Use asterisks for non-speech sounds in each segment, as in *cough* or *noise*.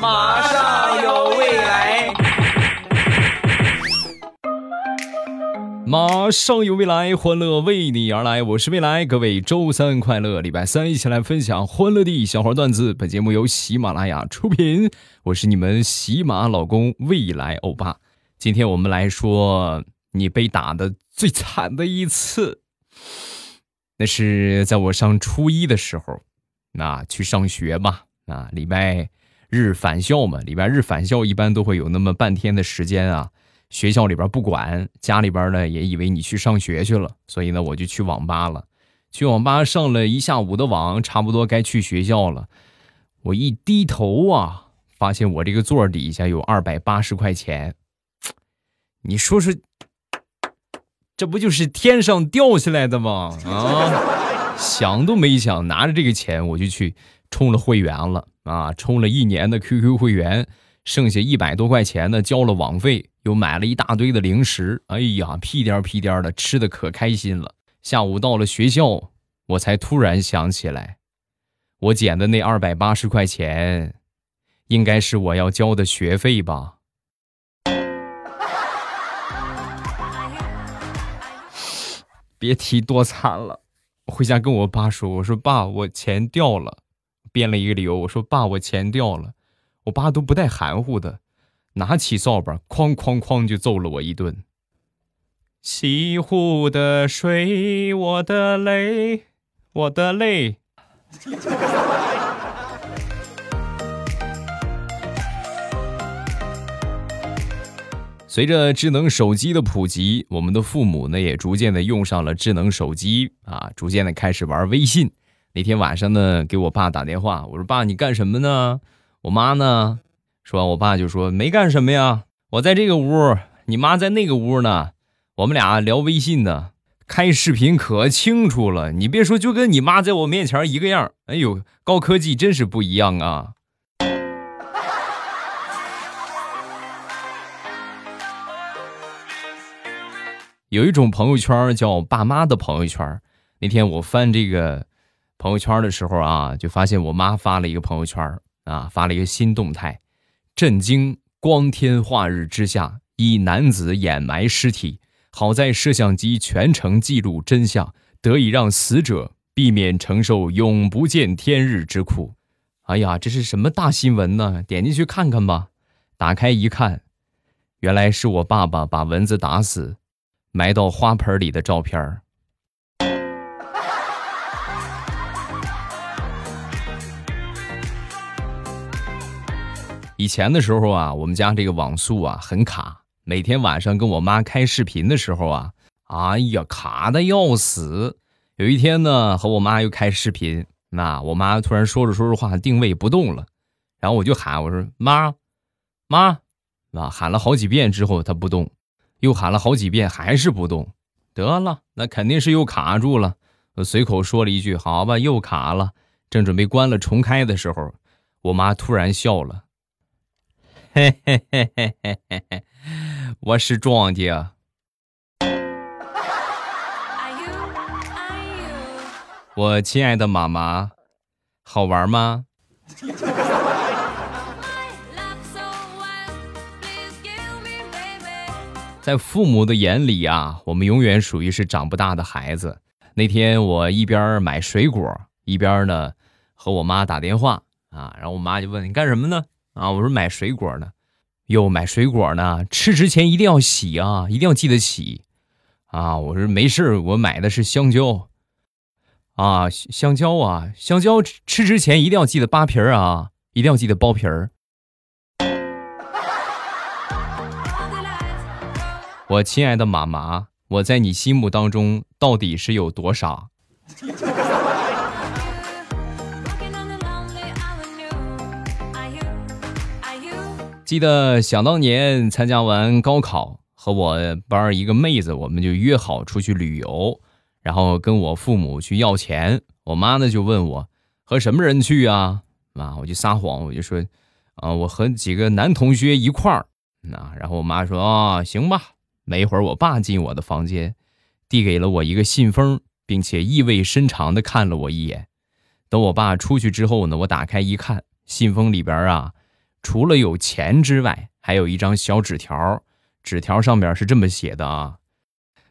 马上有未来，马上有未来，欢乐为你而来。我是未来，各位周三快乐！礼拜三一起来分享欢乐的小花段子。本节目由喜马拉雅出品，我是你们喜马老公未来欧巴。今天我们来说你被打的最惨的一次，那是在我上初一的时候，那去上学嘛，啊，礼拜。日返校嘛，礼拜日返校一般都会有那么半天的时间啊。学校里边不管，家里边呢也以为你去上学去了，所以呢我就去网吧了。去网吧上了一下午的网，差不多该去学校了。我一低头啊，发现我这个座底下有二百八十块钱。你说说，这不就是天上掉下来的吗？*laughs* 啊，想都没想，拿着这个钱我就去充了会员了。啊，充了一年的 QQ 会员，剩下一百多块钱呢，交了网费，又买了一大堆的零食。哎呀，屁颠屁颠的，吃的可开心了。下午到了学校，我才突然想起来，我捡的那二百八十块钱，应该是我要交的学费吧？别提多惨了，回家跟我爸说，我说爸，我钱掉了。编了一个理由，我说：“爸，我钱掉了。”我爸都不带含糊的，拿起扫把，哐哐哐就揍了我一顿。西湖的水，我的泪，我的泪。随着智能手机的普及，我们的父母呢也逐渐的用上了智能手机啊，逐渐的开始玩微信。那天晚上呢，给我爸打电话，我说：“爸，你干什么呢？”我妈呢，说完，我爸就说：“没干什么呀，我在这个屋，你妈在那个屋呢，我们俩聊微信呢，开视频可清楚了。你别说，就跟你妈在我面前一个样。哎呦，高科技真是不一样啊！”有一种朋友圈叫爸妈的朋友圈。那天我翻这个。朋友圈的时候啊，就发现我妈发了一个朋友圈啊，发了一个新动态，震惊！光天化日之下，一男子掩埋尸体，好在摄像机全程记录真相，得以让死者避免承受永不见天日之苦。哎呀，这是什么大新闻呢？点进去看看吧。打开一看，原来是我爸爸把蚊子打死，埋到花盆里的照片以前的时候啊，我们家这个网速啊很卡，每天晚上跟我妈开视频的时候啊，哎呀卡的要死。有一天呢，和我妈又开视频，那我妈突然说着说着话，定位不动了，然后我就喊我说妈，妈，啊喊了好几遍之后她不动，又喊了好几遍还是不动，得了，那肯定是又卡住了。我随口说了一句好吧，又卡了。正准备关了重开的时候，我妈突然笑了。嘿嘿嘿嘿嘿嘿，我是庄家。我亲爱的妈妈，好玩吗？在父母的眼里啊，我们永远属于是长不大的孩子。那天我一边买水果，一边呢和我妈打电话啊，然后我妈就问你干什么呢？啊，我说买水果呢，哟，买水果呢，吃之前一定要洗啊，一定要记得洗，啊，我说没事我买的是香蕉，啊，香蕉啊，香蕉吃之前一定要记得扒皮儿啊，一定要记得剥皮儿。我亲爱的妈妈，我在你心目当中到底是有多傻？*laughs* 记得想当年参加完高考，和我班一个妹子，我们就约好出去旅游，然后跟我父母去要钱。我妈呢就问我和什么人去啊？啊，我就撒谎，我就说啊，我和几个男同学一块儿。那然后我妈说啊，行吧。没一会儿，我爸进我的房间，递给了我一个信封，并且意味深长的看了我一眼。等我爸出去之后呢，我打开一看，信封里边啊。除了有钱之外，还有一张小纸条，纸条上面是这么写的啊：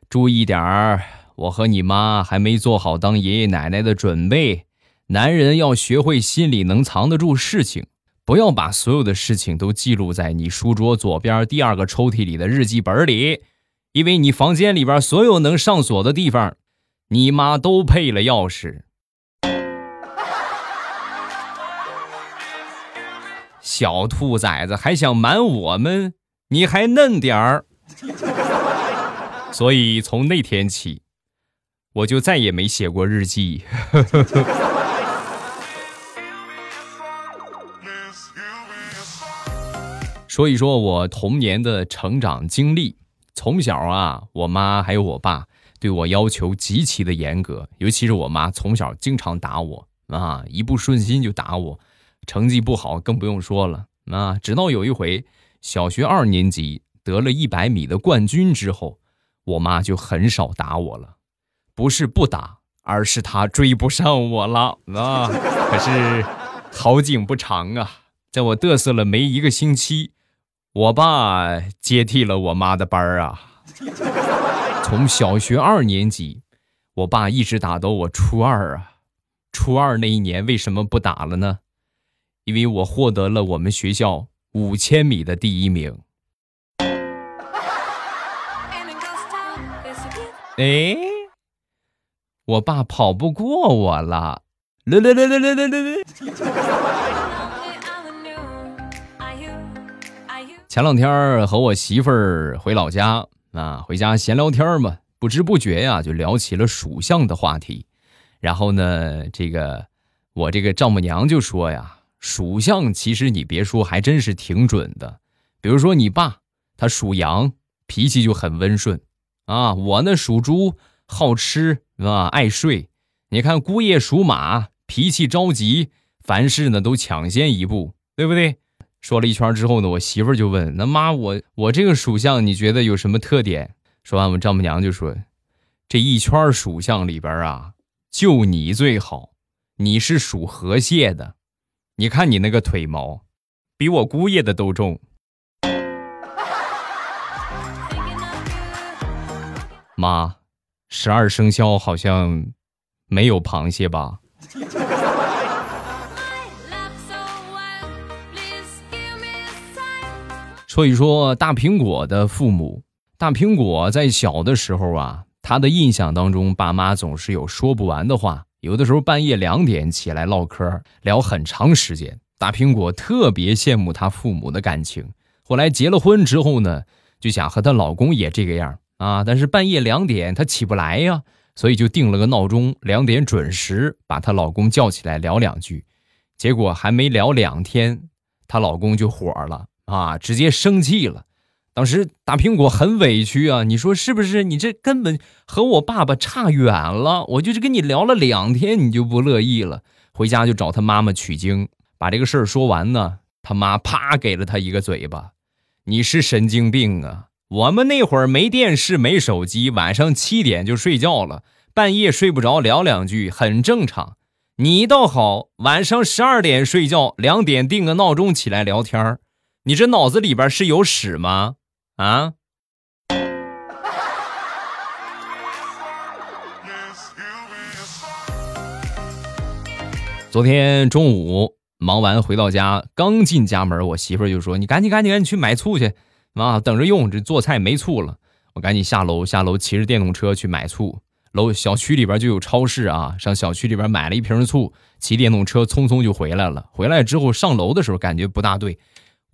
注意点儿，我和你妈还没做好当爷爷奶奶的准备。男人要学会心里能藏得住事情，不要把所有的事情都记录在你书桌左边第二个抽屉里的日记本里，因为你房间里边所有能上锁的地方，你妈都配了钥匙。小兔崽子还想瞒我们？你还嫩点儿。*laughs* 所以从那天起，我就再也没写过日记。*laughs* 说一说我童年的成长经历。从小啊，我妈还有我爸对我要求极其的严格，尤其是我妈从小经常打我啊，一不顺心就打我，成绩不好更不用说了啊。直到有一回小学二年级得了一百米的冠军之后，我妈就很少打我了，不是不打，而是她追不上我了啊。可是好景不长啊，在我嘚瑟了没一个星期。我爸接替了我妈的班儿啊，从小学二年级，我爸一直打到我初二啊。初二那一年为什么不打了呢？因为我获得了我们学校五千米的第一名。哎。我爸跑不过我了。前两天和我媳妇儿回老家啊回家闲聊天嘛不知不觉呀就聊起了属相的话题。然后呢这个我这个丈母娘就说呀属相其实你别说，还真是挺准的。比如说你爸他属羊，脾气就很温顺啊；我呢属猪，好吃啊，爱睡。你看姑爷属马，脾气着急，凡事呢都抢先一步，对不对？说了一圈之后呢，我媳妇就问：“那妈，我我这个属相你觉得有什么特点？”说完，我丈母娘就说：“这一圈属相里边啊，就你最好，你是属河蟹的，你看你那个腿毛，比我姑爷的都重。”妈，十二生肖好像没有螃蟹吧？所以说，大苹果的父母，大苹果在小的时候啊，他的印象当中，爸妈总是有说不完的话，有的时候半夜两点起来唠嗑，聊很长时间。大苹果特别羡慕她父母的感情。后来结了婚之后呢，就想和她老公也这个样啊，但是半夜两点她起不来呀，所以就定了个闹钟，两点准时把她老公叫起来聊两句。结果还没聊两天，她老公就火了。啊！直接生气了，当时大苹果很委屈啊！你说是不是？你这根本和我爸爸差远了。我就是跟你聊了两天，你就不乐意了，回家就找他妈妈取经。把这个事儿说完呢，他妈啪给了他一个嘴巴：“你是神经病啊！我们那会儿没电视，没手机，晚上七点就睡觉了，半夜睡不着聊两句很正常。你倒好，晚上十二点睡觉，两点定个闹钟起来聊天儿。”你这脑子里边是有屎吗？啊！昨天中午忙完回到家，刚进家门，我媳妇就说：“你赶紧赶紧赶紧去买醋去，啊，等着用，这做菜没醋了。”我赶紧下楼，下楼骑着电动车去买醋。楼小区里边就有超市啊，上小区里边买了一瓶醋，骑电动车匆匆就回来了。回来之后上楼的时候，感觉不大对。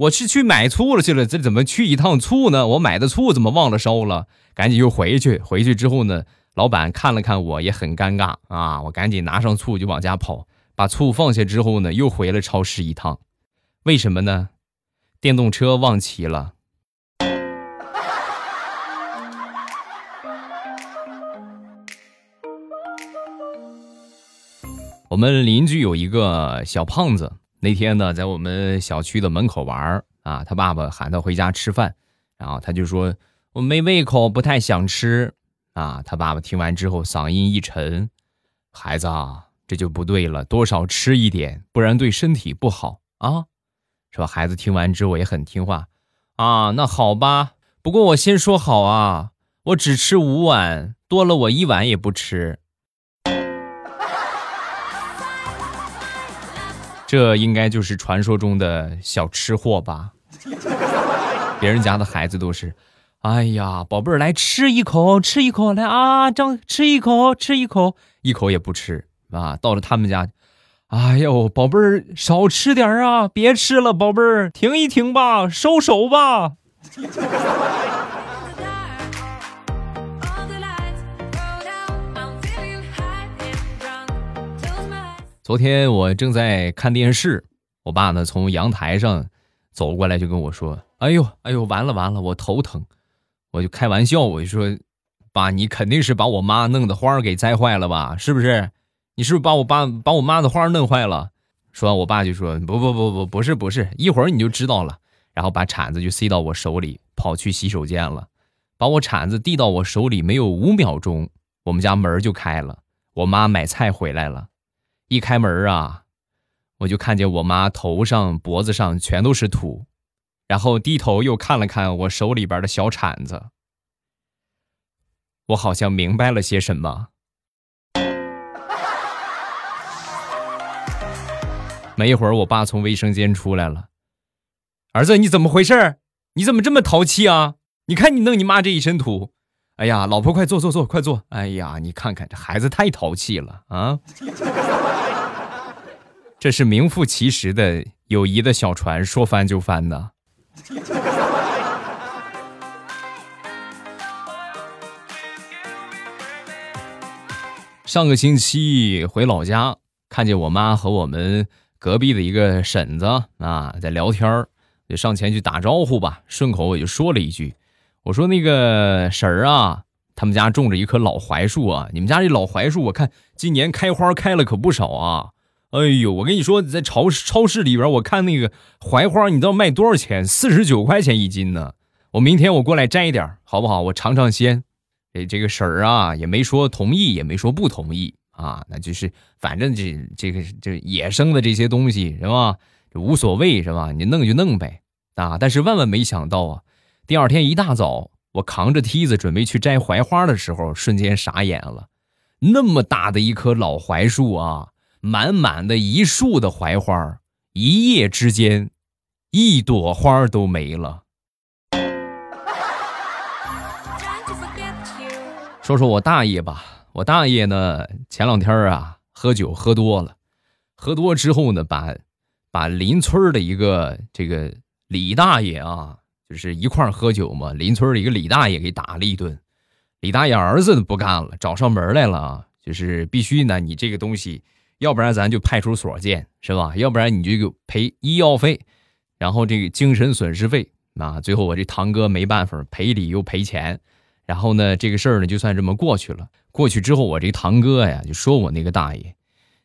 我是去买醋了去了，这怎么去一趟醋呢？我买的醋怎么忘了烧了？赶紧又回去。回去之后呢，老板看了看我，也很尴尬啊。我赶紧拿上醋就往家跑，把醋放下之后呢，又回了超市一趟。为什么呢？电动车忘骑了。我们邻居有一个小胖子。那天呢，在我们小区的门口玩啊，他爸爸喊他回家吃饭，然后他就说我没胃口，不太想吃啊。他爸爸听完之后，嗓音一沉：“孩子啊，这就不对了，多少吃一点，不然对身体不好啊。”是吧？孩子听完之后也很听话，啊，那好吧。不过我先说好啊，我只吃五碗，多了我一碗也不吃。这应该就是传说中的小吃货吧？别人家的孩子都是，哎呀，宝贝儿来吃一口，吃一口，来啊，张吃一口，吃一口，一口也不吃啊。到了他们家，哎呦，宝贝儿少吃点啊，别吃了，宝贝儿停一停吧，收手吧。昨天我正在看电视，我爸呢从阳台上走过来就跟我说：“哎呦，哎呦，完了完了，我头疼。”我就开玩笑，我就说：“爸，你肯定是把我妈弄的花给栽坏了吧？是不是？你是不是把我爸把我妈的花弄坏了？”说完，我爸就说：“不不不不，不是不是，一会儿你就知道了。”然后把铲子就塞到我手里，跑去洗手间了。把我铲子递到我手里没有五秒钟，我们家门就开了，我妈买菜回来了。一开门啊，我就看见我妈头上、脖子上全都是土，然后低头又看了看我手里边的小铲子，我好像明白了些什么。没一会儿，我爸从卫生间出来了，儿子，你怎么回事？你怎么这么淘气啊？你看你弄你妈这一身土，哎呀，老婆快坐坐坐，快坐！哎呀，你看看这孩子太淘气了啊！这是名副其实的友谊的小船，说翻就翻的。上个星期回老家，看见我妈和我们隔壁的一个婶子啊在聊天儿就上前去打招呼吧，顺口我就说了一句：“我说那个婶儿啊，他们家种着一棵老槐树啊，你们家这老槐树，我看今年开花开了可不少啊。”哎呦，我跟你说，在超市超市里边，我看那个槐花，你知道卖多少钱？四十九块钱一斤呢。我明天我过来摘一点，好不好？我尝尝鲜。哎，这个婶儿啊，也没说同意，也没说不同意啊。那就是，反正这这个这野生的这些东西是吧？无所谓是吧？你弄就弄呗啊。但是万万没想到啊，第二天一大早，我扛着梯子准备去摘槐花的时候，瞬间傻眼了。那么大的一棵老槐树啊！满满的一树的槐花，一夜之间，一朵花都没了。说说我大爷吧，我大爷呢，前两天啊，喝酒喝多了，喝多之后呢，把把邻村的一个这个李大爷啊，就是一块喝酒嘛，邻村的一个李大爷给打了一顿。李大爷儿子不干了，找上门来了啊，就是必须呢，你这个东西。要不然咱就派出所见，是吧？要不然你就给赔医药费，然后这个精神损失费啊。最后我这堂哥没办法，赔礼又赔钱，然后呢，这个事儿呢就算这么过去了。过去之后，我这堂哥呀就说我那个大爷，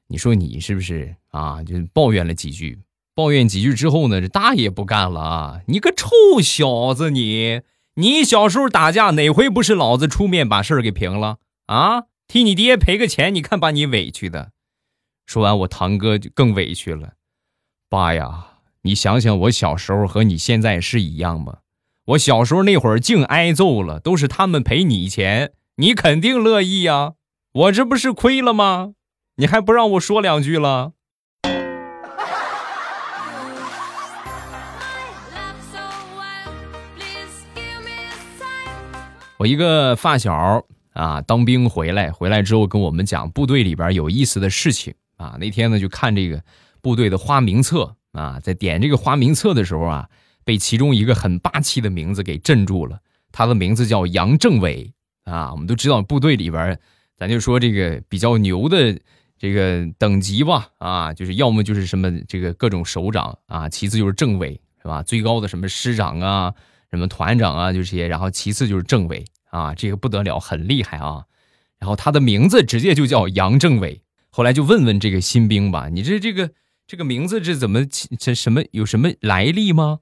你说你是不是啊？就抱怨了几句，抱怨几句之后呢，这大爷不干了啊！你个臭小子，你你小时候打架哪回不是老子出面把事儿给平了啊？替你爹赔个钱，你看把你委屈的。说完，我堂哥就更委屈了。爸呀，你想想，我小时候和你现在是一样吗？我小时候那会儿净挨揍了，都是他们赔你钱，你肯定乐意呀。我这不是亏了吗？你还不让我说两句了？我一个发小啊，当兵回来，回来之后跟我们讲部队里边有意思的事情。啊，那天呢就看这个部队的花名册啊，在点这个花名册的时候啊，被其中一个很霸气的名字给镇住了。他的名字叫杨政委啊。我们都知道部队里边，咱就说这个比较牛的这个等级吧啊，就是要么就是什么这个各种首长啊，其次就是政委是吧？最高的什么师长啊，什么团长啊，就这些，然后其次就是政委啊，这个不得了，很厉害啊。然后他的名字直接就叫杨政委。后来就问问这个新兵吧，你这这个这个名字这怎么起？这什么有什么来历吗？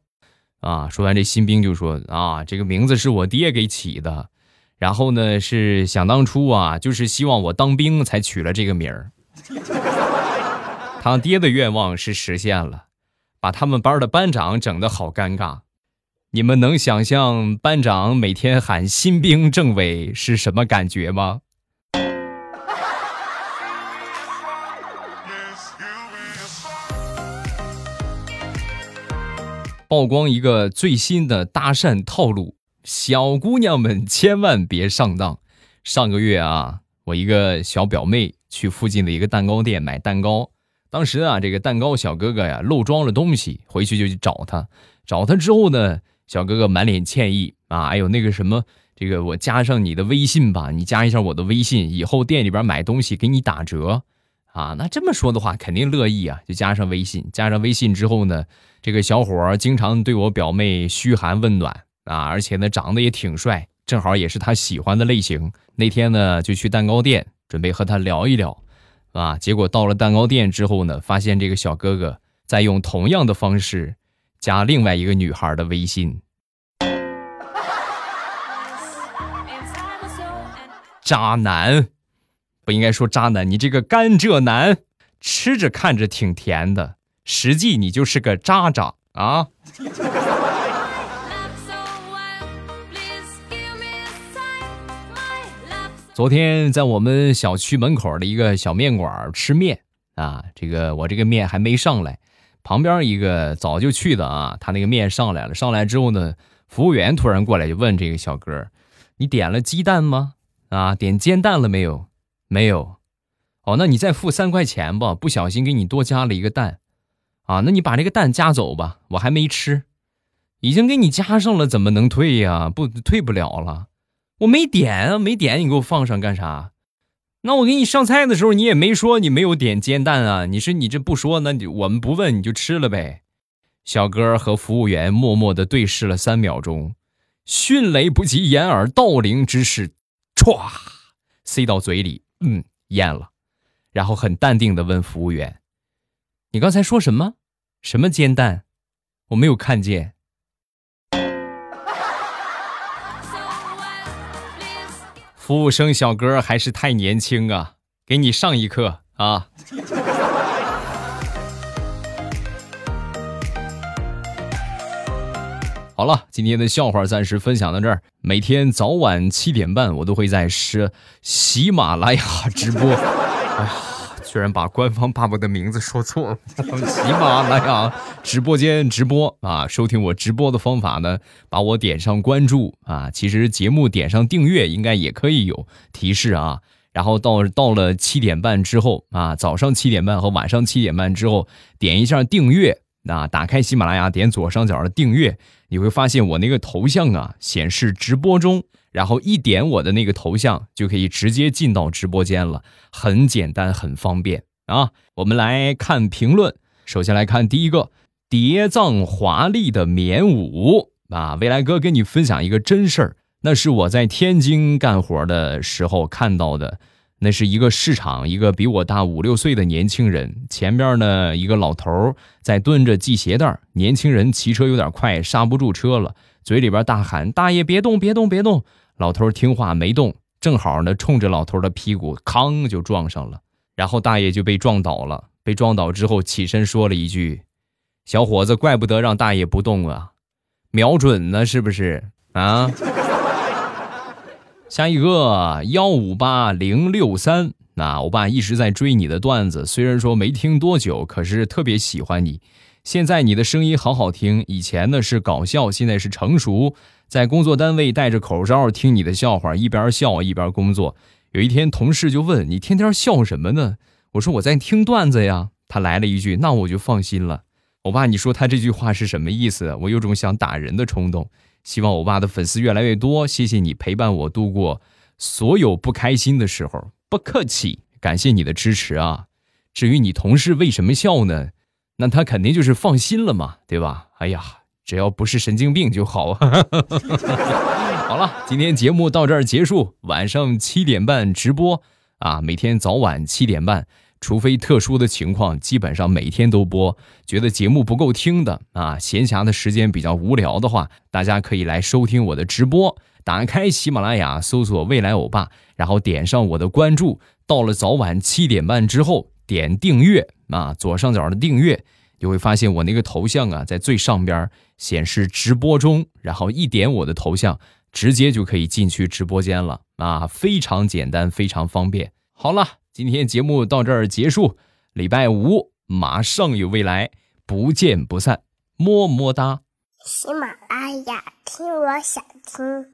啊，说完这新兵就说啊，这个名字是我爹给起的，然后呢是想当初啊，就是希望我当兵才取了这个名儿。他爹的愿望是实现了，把他们班的班长整得好尴尬。你们能想象班长每天喊新兵政委是什么感觉吗？曝光一个最新的搭讪套路，小姑娘们千万别上当。上个月啊，我一个小表妹去附近的一个蛋糕店买蛋糕，当时啊，这个蛋糕小哥哥呀漏装了东西，回去就去找他。找他之后呢，小哥哥满脸歉意啊，哎呦那个什么，这个我加上你的微信吧，你加一下我的微信，以后店里边买东西给你打折。啊，那这么说的话，肯定乐意啊！就加上微信，加上微信之后呢，这个小伙儿经常对我表妹嘘寒问暖啊，而且呢长得也挺帅，正好也是他喜欢的类型。那天呢就去蛋糕店，准备和他聊一聊，啊，结果到了蛋糕店之后呢，发现这个小哥哥在用同样的方式加另外一个女孩的微信，*laughs* 渣男。不应该说渣男，你这个甘蔗男，吃着看着挺甜的，实际你就是个渣渣啊！昨天在我们小区门口的一个小面馆吃面啊，这个我这个面还没上来，旁边一个早就去的啊，他那个面上来了，上来之后呢，服务员突然过来就问这个小哥：“你点了鸡蛋吗？啊，点煎蛋了没有？”没有，哦，那你再付三块钱吧。不小心给你多加了一个蛋，啊，那你把这个蛋夹走吧。我还没吃，已经给你加上了，怎么能退呀？不退不了了。我没点啊，没点，你给我放上干啥？那我给你上菜的时候，你也没说你没有点煎蛋啊？你说你这不说，那你我们不问你就吃了呗？小哥和服务员默默的对视了三秒钟，迅雷不及掩耳盗铃之势，歘，塞到嘴里。嗯，咽了，然后很淡定的问服务员：“你刚才说什么？什么煎蛋？我没有看见。”服务生小哥还是太年轻啊，给你上一课啊！好了，今天的笑话暂时分享到这儿。每天早晚七点半，我都会在是喜马拉雅直播。哎呀，居然把官方爸爸的名字说错了！喜马拉雅直播间直播啊，收听我直播的方法呢，把我点上关注啊。其实节目点上订阅应该也可以有提示啊。然后到到了七点半之后啊，早上七点半和晚上七点半之后点一下订阅。那打开喜马拉雅，点左上角的订阅，你会发现我那个头像啊显示直播中，然后一点我的那个头像就可以直接进到直播间了，很简单，很方便啊。我们来看评论，首先来看第一个，叠藏华丽的棉舞啊，未来哥跟你分享一个真事儿，那是我在天津干活的时候看到的。那是一个市场，一个比我大五六岁的年轻人，前边呢一个老头在蹲着系鞋带年轻人骑车有点快，刹不住车了，嘴里边大喊：“大爷别动，别动，别动！”老头听话没动，正好呢冲着老头的屁股，吭就撞上了，然后大爷就被撞倒了。被撞倒之后起身说了一句：“小伙子，怪不得让大爷不动啊，瞄准呢，是不是啊？” *laughs* 下一个幺五八零六三，那我爸一直在追你的段子，虽然说没听多久，可是特别喜欢你。现在你的声音好好听，以前呢是搞笑，现在是成熟。在工作单位戴着口罩听你的笑话，一边笑一边工作。有一天同事就问你天天笑什么呢？我说我在听段子呀。他来了一句，那我就放心了。我爸，你说他这句话是什么意思？我有种想打人的冲动。希望欧巴的粉丝越来越多，谢谢你陪伴我度过所有不开心的时候，不客气，感谢你的支持啊！至于你同事为什么笑呢？那他肯定就是放心了嘛，对吧？哎呀，只要不是神经病就好。*laughs* 好了，今天节目到这儿结束，晚上七点半直播啊，每天早晚七点半。除非特殊的情况，基本上每天都播。觉得节目不够听的啊，闲暇的时间比较无聊的话，大家可以来收听我的直播。打开喜马拉雅，搜索“未来欧巴”，然后点上我的关注。到了早晚七点半之后，点订阅啊，左上角的订阅，你会发现我那个头像啊，在最上边显示直播中，然后一点我的头像，直接就可以进去直播间了啊，非常简单，非常方便。好了，今天节目到这儿结束，礼拜五马上有未来，不见不散，么么哒。喜马拉雅，听我想听。